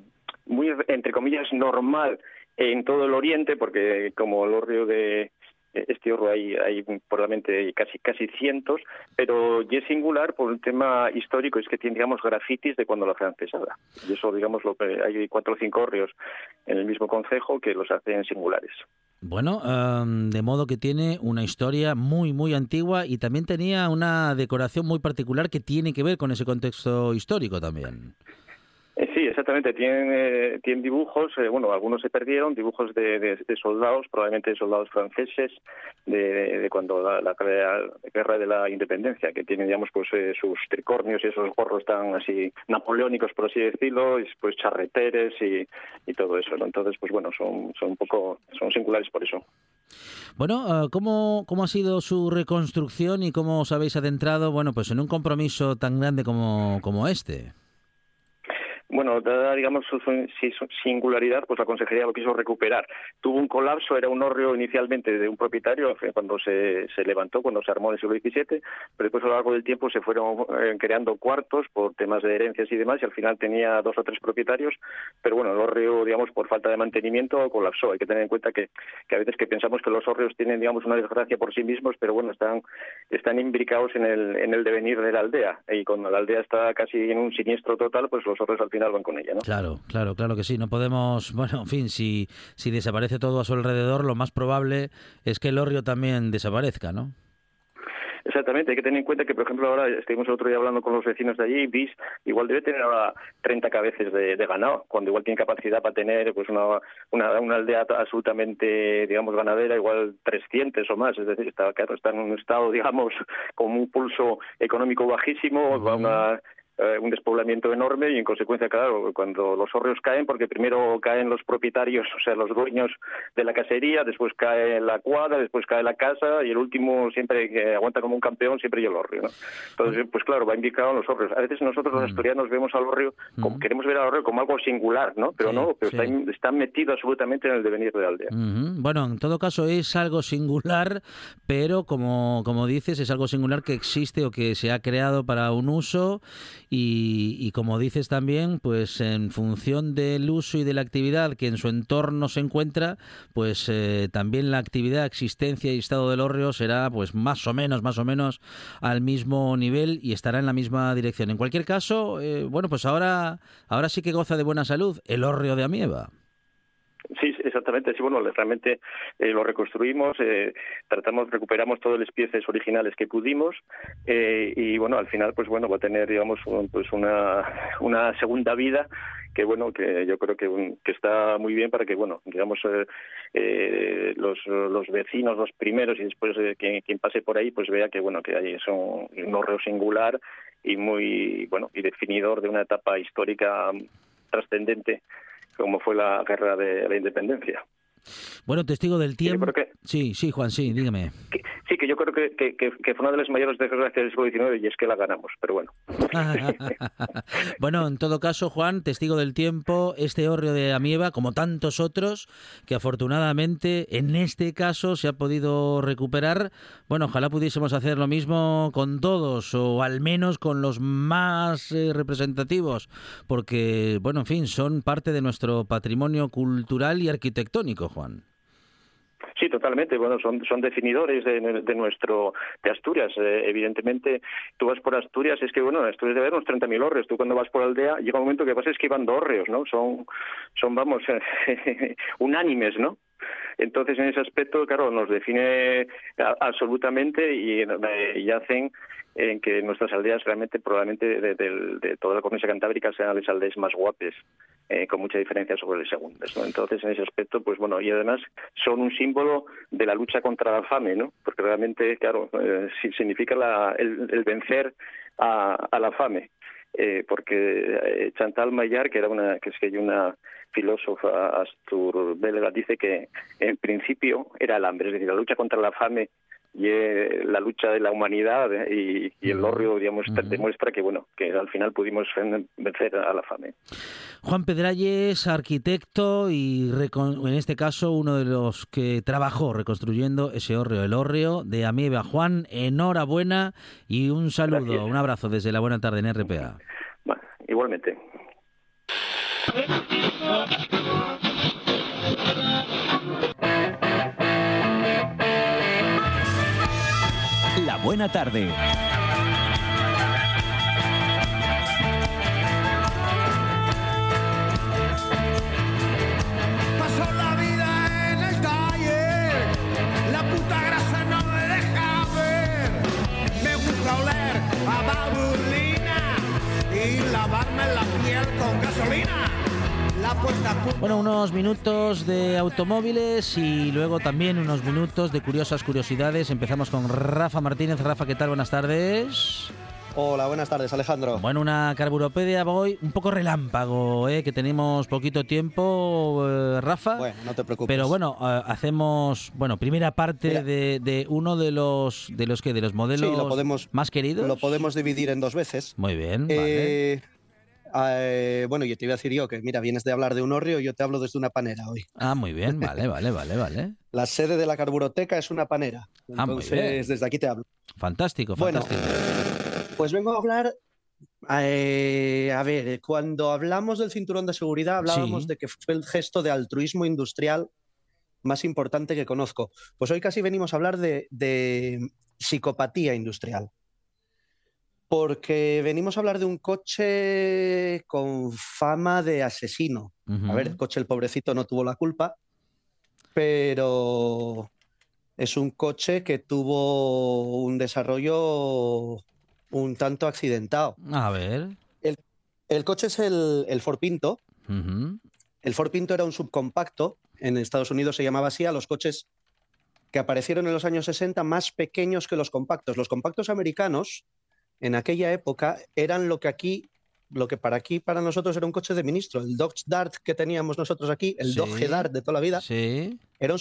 S6: muy, entre comillas, normal en todo el Oriente, porque como el hórreo de este horro hay, hay probablemente casi casi cientos, pero y es singular por un tema histórico, es que tiene, digamos, grafitis de cuando la francesada. Y eso, digamos, lo hay cuatro o cinco hórreos en el mismo concejo que los hacen singulares.
S1: Bueno, em, de modo que tiene una historia muy, muy antigua y también tenía una decoración muy particular que tiene que ver con ese contexto histórico también.
S6: Eh, sí, exactamente. Tienen, eh, tienen dibujos, eh, bueno, algunos se perdieron, dibujos de, soldados, probablemente soldados franceses, de, cuando la, guerra de la independencia, que tienen, digamos, pues sus tricornios y esos gorros tan así napoleónicos, por así decirlo, y pues charreteres y, todo eso. Entonces, pues bueno, son, son un poco, son singulares por eso.
S1: Bueno, ¿cómo, ¿cómo ha sido su reconstrucción y cómo os habéis adentrado, bueno, pues en un compromiso tan grande como este?
S6: Bueno, dada, digamos, su singularidad, pues la consejería lo quiso recuperar. Tuvo un colapso, era un hórreo inicialmente de un propietario cuando se, levantó, cuando se armó en el siglo XVII, pero después a lo largo del tiempo se fueron eh, creando cuartos por temas de herencias y demás, y al final tenía dos o tres propietarios, pero bueno, el hórreo, digamos, por falta de mantenimiento colapsó. Hay que tener en cuenta que, que a veces que pensamos que los hórreos tienen, digamos, una desgracia por sí mismos, pero bueno, están, están imbricados en el, en el devenir de la aldea, y cuando la aldea está casi en un siniestro total, pues los hórreos al con ella, ¿no?
S1: Claro, claro, claro que sí. No podemos, [LAUGHS] bueno, en fin, si, si desaparece todo a su alrededor, lo más probable es que el hórreo también desaparezca, ¿no?
S6: Exactamente, hay que tener en cuenta que, por ejemplo, ahora estuvimos el otro día hablando con los vecinos de allí, BIS igual debe tener ahora 30 cabezas de, ganado, cuando igual tiene capacidad para tener pues una, una, una, aldea absolutamente, digamos, ganadera, igual 300 o más, es decir, está, está en un estado, [LAUGHS] digamos, con un pulso económico bajísimo, una eh, un despoblamiento enorme y en consecuencia, claro, cuando los hórreos caen, porque primero caen los propietarios, o sea, los dueños de la casería, después cae la cuadra, después cae la casa y el último siempre que aguanta como un campeón siempre yo el hórreo, ¿no? Entonces, pues claro, va indicado en los hórreos. A veces nosotros los mm. asturianos vemos al hórreo, como, queremos ver al hórreo como algo singular, ¿no? Pero no, pero está, metido absolutamente en el devenir de la aldea.
S1: Bueno, en todo caso es algo singular, pero como, como dices, es algo singular que existe o que se ha creado para un uso y, como dices también, pues en función del uso y de la actividad que en su entorno se encuentra, pues eh, también la actividad, existencia y estado del hórreo será pues más o menos, más o menos al mismo nivel y estará en la misma dirección. En cualquier caso, eh, bueno, pues ahora, ahora sí que goza de buena salud el hórreo de Amieva.
S6: Sí, exactamente. Sí, bueno, realmente eh, lo reconstruimos, eh, tratamos, recuperamos todas las piezas originales que pudimos eh, y bueno, al final, pues bueno, va a tener, digamos, pues una, segunda vida que bueno, que yo creo que, está muy bien para que bueno, digamos, los, los vecinos, los primeros y después quien, pase por ahí, pues vea que bueno, que hay son un horreo singular y muy bueno y definidor de una etapa histórica trascendente como fue la guerra de la independencia.
S1: Bueno, testigo del tiempo. Sí, sí, Juan, sí, dígame.
S6: sí, que yo creo que, que, fue una de las mayores desgracias del siglo XIX y es que la ganamos, pero bueno. [LAUGHS] [LAUGHS]
S1: bueno, en todo caso, Juan, testigo del tiempo, este hórreo de Amieva, como tantos otros, que afortunadamente en este caso se ha podido recuperar. Bueno, ojalá pudiésemos hacer lo mismo con todos, o al menos con los más eh, representativos, porque, bueno, en fin, son parte de nuestro patrimonio cultural y arquitectónico.
S6: Sí, totalmente. Bueno, son, son definidores de, nuestro de Asturias. Eh, evidentemente, tú vas por Asturias, es que bueno, Asturias debe haber unos 30.000 hórreos. Tú cuando vas por aldea, llega un momento que pasa es que van dos hórreos, ¿no? Son, son vamos, [LAUGHS] unánimes, ¿no? Entonces, en ese aspecto, claro, nos define absolutamente y, eh, hacen en que nuestras aldeas realmente, probablemente de, toda la cornisa cantábrica sean las aldeas más guapes eh, con mucha diferencia sobre el segundo. Entonces, en ese aspecto, pues bueno, y además son un símbolo de la lucha contra la fame, ¿no? Porque realmente, claro, eh, significa el, vencer a, la fame. Eh, porque Chantal Maillard, que era una que es que hay una filósofa astur-belga, dice que en principio era el hambre, es decir, la lucha contra la fame y la lucha de la humanidad y, el horrio digamos, demuestra que bueno que al final pudimos vencer a la fame.
S1: Juan Pedralles, arquitecto y en este caso uno de los que trabajó reconstruyendo ese hórreo, el hórreo de Amieva. Juan, enhorabuena y un saludo, un abrazo desde la buena tarde en RPA.
S6: Bueno, igualmente.
S7: Babulina y lavarme la piel con gasolina.
S1: Bueno, unos minutos de automóviles y luego también unos minutos de curiosas curiosidades. Empezamos con Rafa Martínez. Rafa, ¿qué tal? Buenas tardes.
S8: Hola, buenas tardes, Alejandro.
S1: Bueno, una carburopedia voy un poco relámpago, ¿eh? que tenemos poquito tiempo, eh, Rafa.
S8: Bueno, no te preocupes.
S1: Pero bueno, eh, hacemos, bueno, primera parte de, uno de los de los que de los modelos más queridos.
S8: Lo podemos dividir en dos veces.
S1: Muy bien. Vale.
S8: Eh, bueno, yo te iba a decir yo que, mira, vienes de hablar de un horrio, yo te hablo desde una panera hoy.
S1: Ah, muy bien, vale, vale, vale, vale.
S8: La sede de la carburoteca es una panera. Ah, Entonces, desde aquí te hablo.
S1: Fantástico, fantástico.
S8: Bueno, pues vengo a hablar. Eh, a ver, cuando hablamos del cinturón de seguridad, hablábamos de que fue el gesto de altruismo industrial más importante que conozco. Pues hoy casi venimos a hablar de psicopatía industrial porque venimos a hablar de un coche con fama de asesino. A ver, el coche, el pobrecito, no tuvo la culpa, pero es un coche que tuvo un desarrollo un tanto accidentado.
S1: A ver.
S8: El, coche es el, Ford Pinto. El Ford Pinto era un subcompacto. En Estados Unidos se llamaba así a los coches que aparecieron en los años 60 más pequeños que los compactos. Los compactos americanos en aquella época eran lo que aquí, lo que para aquí, para nosotros era un coche de ministro. El Dodge Dart que teníamos nosotros aquí, el Dodge Dart de toda la vida, era, un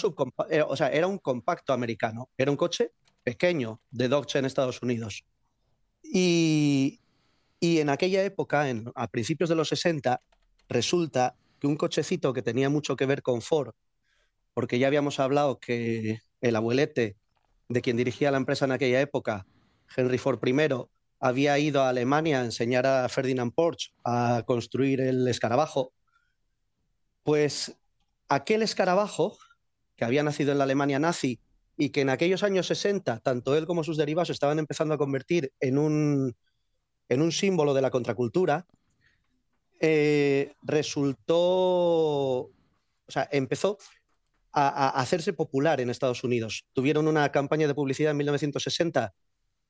S8: eh, o sea, era un compacto americano. Era un coche pequeño de Dodge en Estados Unidos. Y, en aquella época, en, a principios de los 60, resulta que un cochecito que tenía mucho que ver con Ford, porque ya habíamos hablado que el abuelete de quien dirigía la empresa en aquella época, Henry Ford I, había ido a Alemania a enseñar a Ferdinand Porsche a construir el escarabajo, pues aquel escarabajo, que había nacido en la Alemania nazi y que en aquellos años 60, tanto él como sus derivados estaban empezando a convertir en un, en un símbolo de la contracultura, eh, resultó, o sea, empezó a, a, hacerse popular en Estados Unidos. Tuvieron una campaña de publicidad en 1960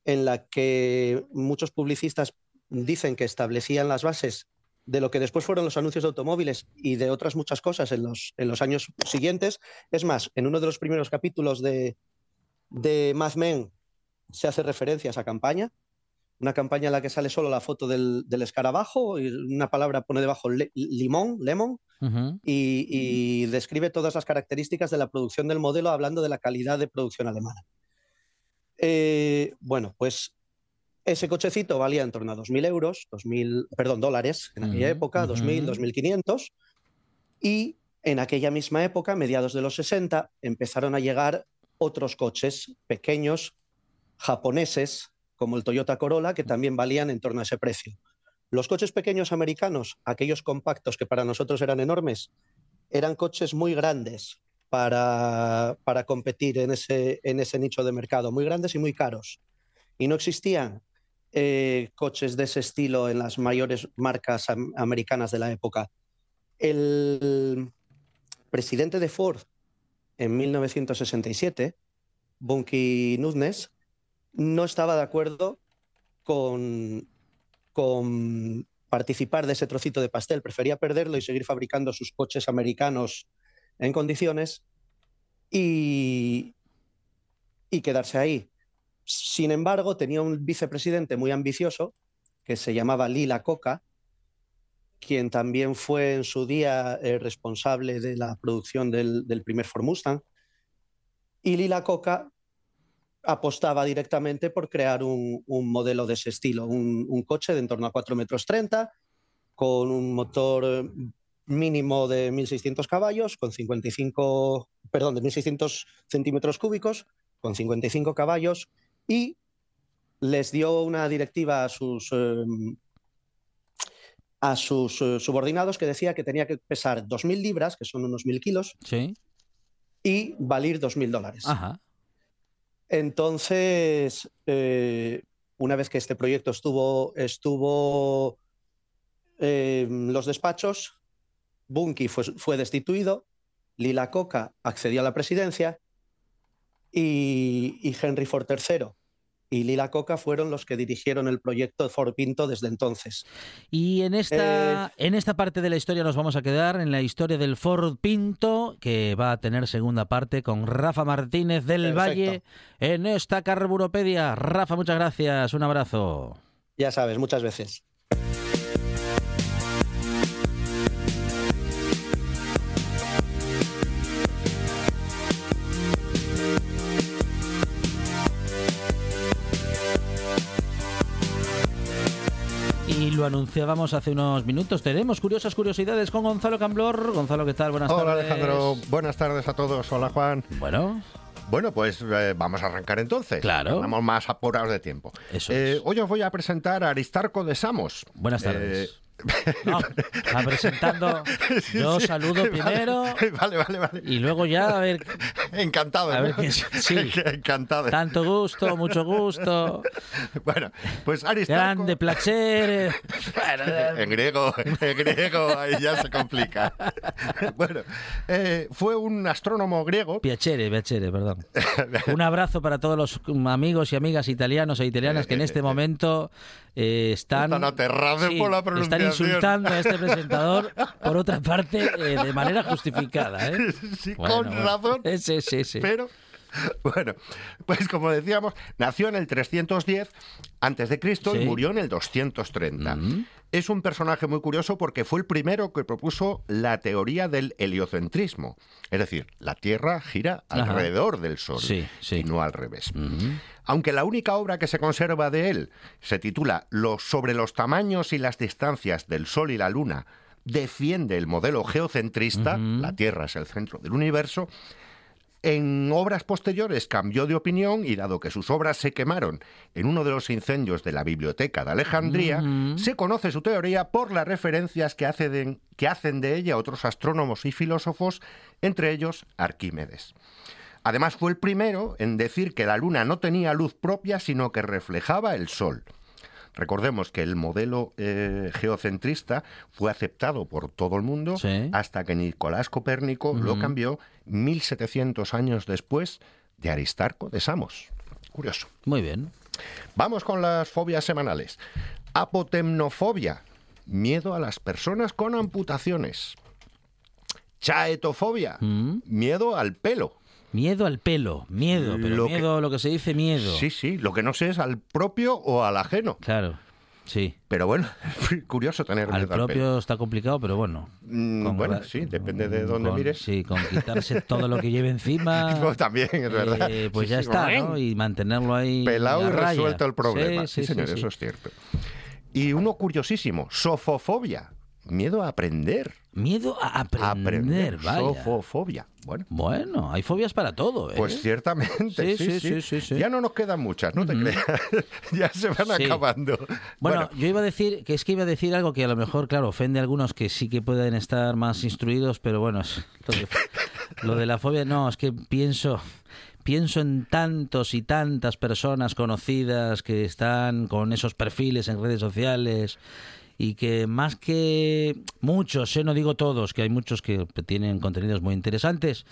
S8: en la que muchos publicistas dicen que establecían las bases de lo que después fueron los anuncios de automóviles y de otras muchas cosas en los, en los años siguientes. Es más, en uno de los primeros capítulos de, de Mad Men se hace referencia a esa campaña, una campaña en la que sale solo la foto del, escarabajo y una palabra pone debajo limón, lemon, y, y describe todas las características de la producción del modelo hablando de la calidad de producción alemana. Eh, bueno, pues ese cochecito valía en torno a 2.000 euros, 2000, perdón, dólares en aquella época, 2.000, 2.500. Y en aquella misma época, mediados de los 60, empezaron a llegar otros coches pequeños, japoneses, como el Toyota Corolla, que también valían en torno a ese precio. Los coches pequeños americanos, aquellos compactos que para nosotros eran enormes, eran coches muy grandes, para, para competir en ese, en ese nicho de mercado, muy grandes y muy caros. Y no existían eh, coches de ese estilo en las mayores marcas americanas de la época. El presidente de Ford en 1967, Bunky Nunes, no estaba de acuerdo con, con participar de ese trocito de pastel, prefería perderlo y seguir fabricando sus coches americanos en condiciones y, y quedarse ahí. Sin embargo, tenía un vicepresidente muy ambicioso que se llamaba Lila Coca, quien también fue en su día eh, responsable de la producción del, primer Ford Mustang. Y Lila Coca apostaba directamente por crear un, modelo de ese estilo, un, coche de en torno a 4 metros 30, con un motor mínimo de 1.600 caballos, con 55, perdón, de 1.600 centímetros cúbicos, con 55 caballos, y les dio una directiva a sus, em, a sus eh, subordinados que decía que tenía que pesar 2.000 libras, que son unos 1.000 kilos, y valer 2.000 dólares. Entonces, eh, una vez que este proyecto estuvo, estuvo en los despachos, Bunky fue, fue, destituido, Lila Coca accedió a la presidencia y, y Henry Ford III y Lila Coca fueron los que dirigieron el proyecto de Ford Pinto desde entonces.
S1: Y en esta, eh, en esta parte de la historia nos vamos a quedar en la historia del Ford Pinto, que va a tener segunda parte con Rafa Martínez del Valle en esta Carburopedia. Rafa, muchas gracias, un abrazo.
S8: Ya sabes, muchas veces.
S1: Lo anunciábamos hace unos minutos. Tenemos curiosas curiosidades con Gonzalo Camblor. Gonzalo, ¿qué tal? Buenas
S9: tardes.
S1: Hola
S9: Alejandro, buenas tardes a todos. Hola Juan.
S1: Bueno.
S9: Bueno, pues eh, vamos a arrancar entonces.
S1: Claro.
S9: Vamos más apurados de tiempo.
S1: Eso
S9: eh, Hoy os voy a presentar a Aristarco de Samos.
S1: Buenas tardes. No, [LAUGHS] está presentando. Yo saludo primero. [LAUGHS]
S9: Vale, vale, vale.
S1: Y luego ya a ver.
S9: Encantado.
S1: A ver [LAUGHS] sí.
S9: Encantado.
S1: Tanto gusto, mucho gusto.
S9: Bueno, pues Aristarco.
S1: Grande placer.
S9: en griego, en griego, ahí ya se complica. Bueno, eh, fue un astrónomo griego.
S1: Piacere, piacere, perdón. Un abrazo para todos los amigos y amigas italianos e italianas que en este momento eh, están.
S9: Están aterrados por la pronunciación
S1: insultando a este presentador, [LAUGHS] por otra parte, eh, de manera justificada. ¿eh?
S9: Sí, con razón.
S1: Sí, sí, sí.
S9: Pero Bueno, pues como decíamos, nació en el 310 antes de Cristo y murió en el 230. Es un personaje muy curioso porque fue el primero que propuso la teoría del heliocentrismo, es decir, la Tierra gira alrededor del Sol y no al revés. Aunque la única obra que se conserva de él se titula Sobre los tamaños y las distancias del Sol y la Luna, defiende el modelo geocentrista, la Tierra es el centro del universo, en obras posteriores cambió de opinión y dado que sus obras se quemaron en uno de los incendios de la Biblioteca de Alejandría, se conoce su teoría por las referencias que, que hacen de ella otros astrónomos y filósofos, entre ellos Arquímedes. Además fue el primero en decir que la Luna no tenía luz propia, sino que reflejaba el Sol. Recordemos que el modelo eh, geocentrista fue aceptado por todo el mundo hasta que Nicolás Copérnico lo cambió 1700 años después de Aristarco de Samos. Curioso.
S1: Muy bien.
S9: Vamos con las fobias semanales. Apotemnofobia, miedo a las personas con amputaciones. Chaetofobia, mm. miedo al pelo.
S1: Miedo al pelo, miedo, pero lo miedo, lo que se dice miedo.
S9: Sí, sí, lo que no sé es al propio o al ajeno.
S1: Claro. Sí.
S9: Pero bueno, [LAUGHS] curioso tener
S1: al propio está complicado, pero bueno.
S9: Mm, bueno, sí, depende de dónde mires.
S1: Sí, con quitarse todo lo que lleve encima. [LAUGHS]
S9: Pues también, es verdad.
S1: Eh, pues ya está, ¿no? Y mantenerlo ahí.
S9: Pelado y resuelto el problema. Sí, señor, eso es cierto. Y uno curiosísimo, sofofobia. Miedo a aprender.
S1: Miedo a aprender, vaya.
S9: Sofofobia. Bueno.
S1: bueno, hay fobias para todo. ¿eh?
S9: Pues ciertamente. Sí sí, sí sí, Ya no nos quedan muchas, no te creas. [LAUGHS] ya se van acabando.
S1: Bueno, yo iba a decir que es que iba a decir algo que a lo mejor, claro, ofende a algunos que sí que pueden estar más instruidos, pero bueno, lo de la fobia no, es que pienso pienso en tantos y tantas personas conocidas que están con esos perfiles en redes sociales y que más que muchos, eh, no digo todos, que hay muchos que tienen contenidos muy interesantes,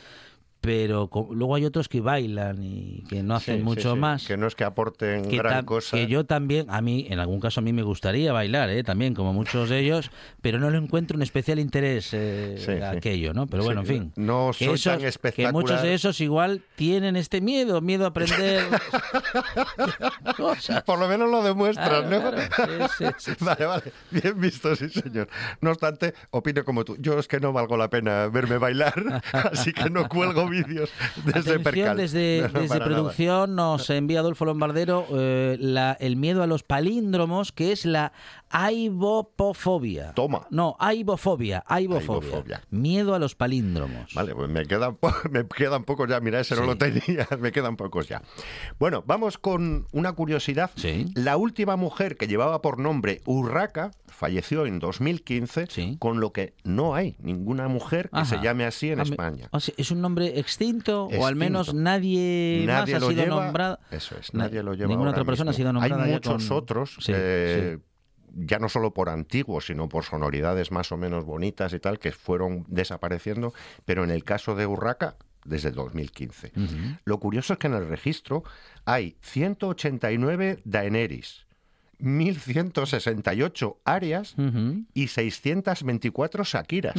S1: pero luego hay otros que bailan y que no hacen mucho más.
S9: Que no es que aporten gran cosa.
S1: Que yo también, a mí, en algún caso a mí me gustaría bailar, ¿eh? también, como muchos de ellos, [LAUGHS] pero no le encuentro un especial interés eh, aquello, ¿no? Pero bueno, en fin.
S9: No
S1: que,
S9: soy tan
S1: que muchos de esos igual tienen este miedo, miedo a aprender [LAUGHS] [LAUGHS] cosas.
S9: Por lo menos lo demuestran, ¿no? vale, vale. Bien visto, sí, señor. No obstante, opino como tú. Yo es que no valgo la pena verme bailar, así que no cuelgo vídeos desde Percal.
S1: Desde, [LAUGHS] desde producción nos envía Adolfo Lombardero eh, la, el miedo a los palíndromos, que es la aibopofobia.
S9: Toma.
S1: No, aibofobia, aibofobia. Miedo a los palíndromos.
S9: Vale, pues me quedan, [LAUGHS] me quedan pocos ya. Mira, ese no lo tenía. [LAUGHS] Me quedan pocos ya. Bueno, vamos con una curiosidad.
S1: Sí.
S9: La última mujer que llevaba por nombre Urraca falleció en 2015, con lo que no hay ninguna mujer que se llame así en España.
S1: ¿Es un nombre extinto, o al menos nadie, más ha sido nombrado?
S9: Eso es, nadie lo lleva
S1: Ninguna otra persona ha sido nombrada.
S9: Hay muchos otros. Eh, ya no solo por antiguos, sino por sonoridades más o menos bonitas y tal, que fueron desapareciendo, pero en el caso de Urraca, desde 2015. Lo curioso es que en el registro hay 189 Daenerys, 1168 Arias y 624 Shakiras.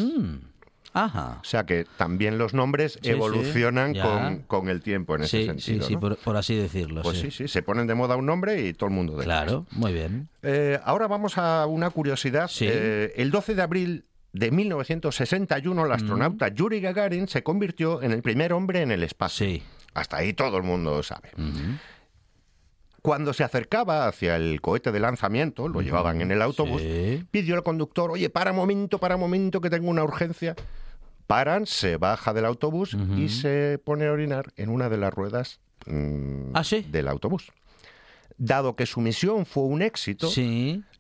S1: Ajá.
S9: O sea que también los nombres evolucionan con, el tiempo en ese sentido.
S1: Sí, sí, por, así decirlo.
S9: Pues sí. sí, se ponen de moda un nombre y todo el mundo de
S1: Claro, muy bien.
S9: Eh, ahora vamos a una curiosidad. Eh, el 12 de abril de 1961, el mm. astronauta Yuri Gagarin se convirtió en el primer hombre en el espacio.
S1: Sí.
S9: Hasta ahí todo el mundo sabe. Cuando se acercaba hacia el cohete de lanzamiento, lo llevaban en el autobús, pidió al conductor, oye, para un momento, para un momento, que tengo una urgencia. Paran, se baja del autobús y se pone a orinar en una de las ruedas mm,
S1: ¿Ah,
S9: del autobús. Dado que su misión fue un éxito,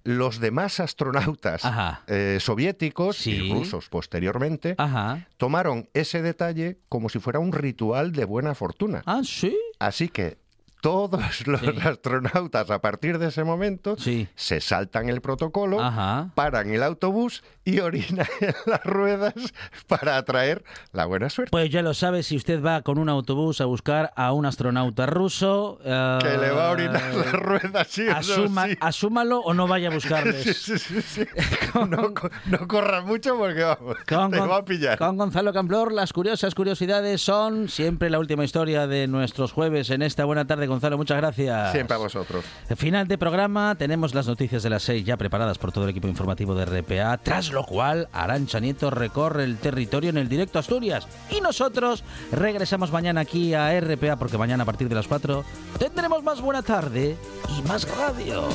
S9: los demás astronautas eh, soviéticos y rusos posteriormente tomaron ese detalle como si fuera un ritual de buena fortuna.
S1: Ah, sí.
S9: Así que todos los astronautas a partir de ese momento se saltan el protocolo, paran el autobús y orinan [LAUGHS] en las ruedas para atraer la buena suerte.
S1: Pues ya lo sabe, si usted va con un autobús a buscar a un astronauta ruso...
S9: que le va a orinar eh, las ruedas, sí,
S1: Asúmalo o no vaya a [LAUGHS] buscarles. [LAUGHS]
S9: no, no corra mucho porque vamos, te va a pillar.
S1: Con Gonzalo Camplor, las curiosas curiosidades son siempre la última historia de nuestros jueves en esta buena tarde Gonzalo, muchas gracias.
S9: Siempre a vosotros.
S1: Final de programa, tenemos las noticias de las seis ya preparadas por todo el equipo informativo de RPA, tras lo cual Arancha Nieto recorre el territorio en el directo Asturias. Y nosotros regresamos mañana aquí a RPA, porque mañana a partir de las 4 tendremos más buena tarde y más radio.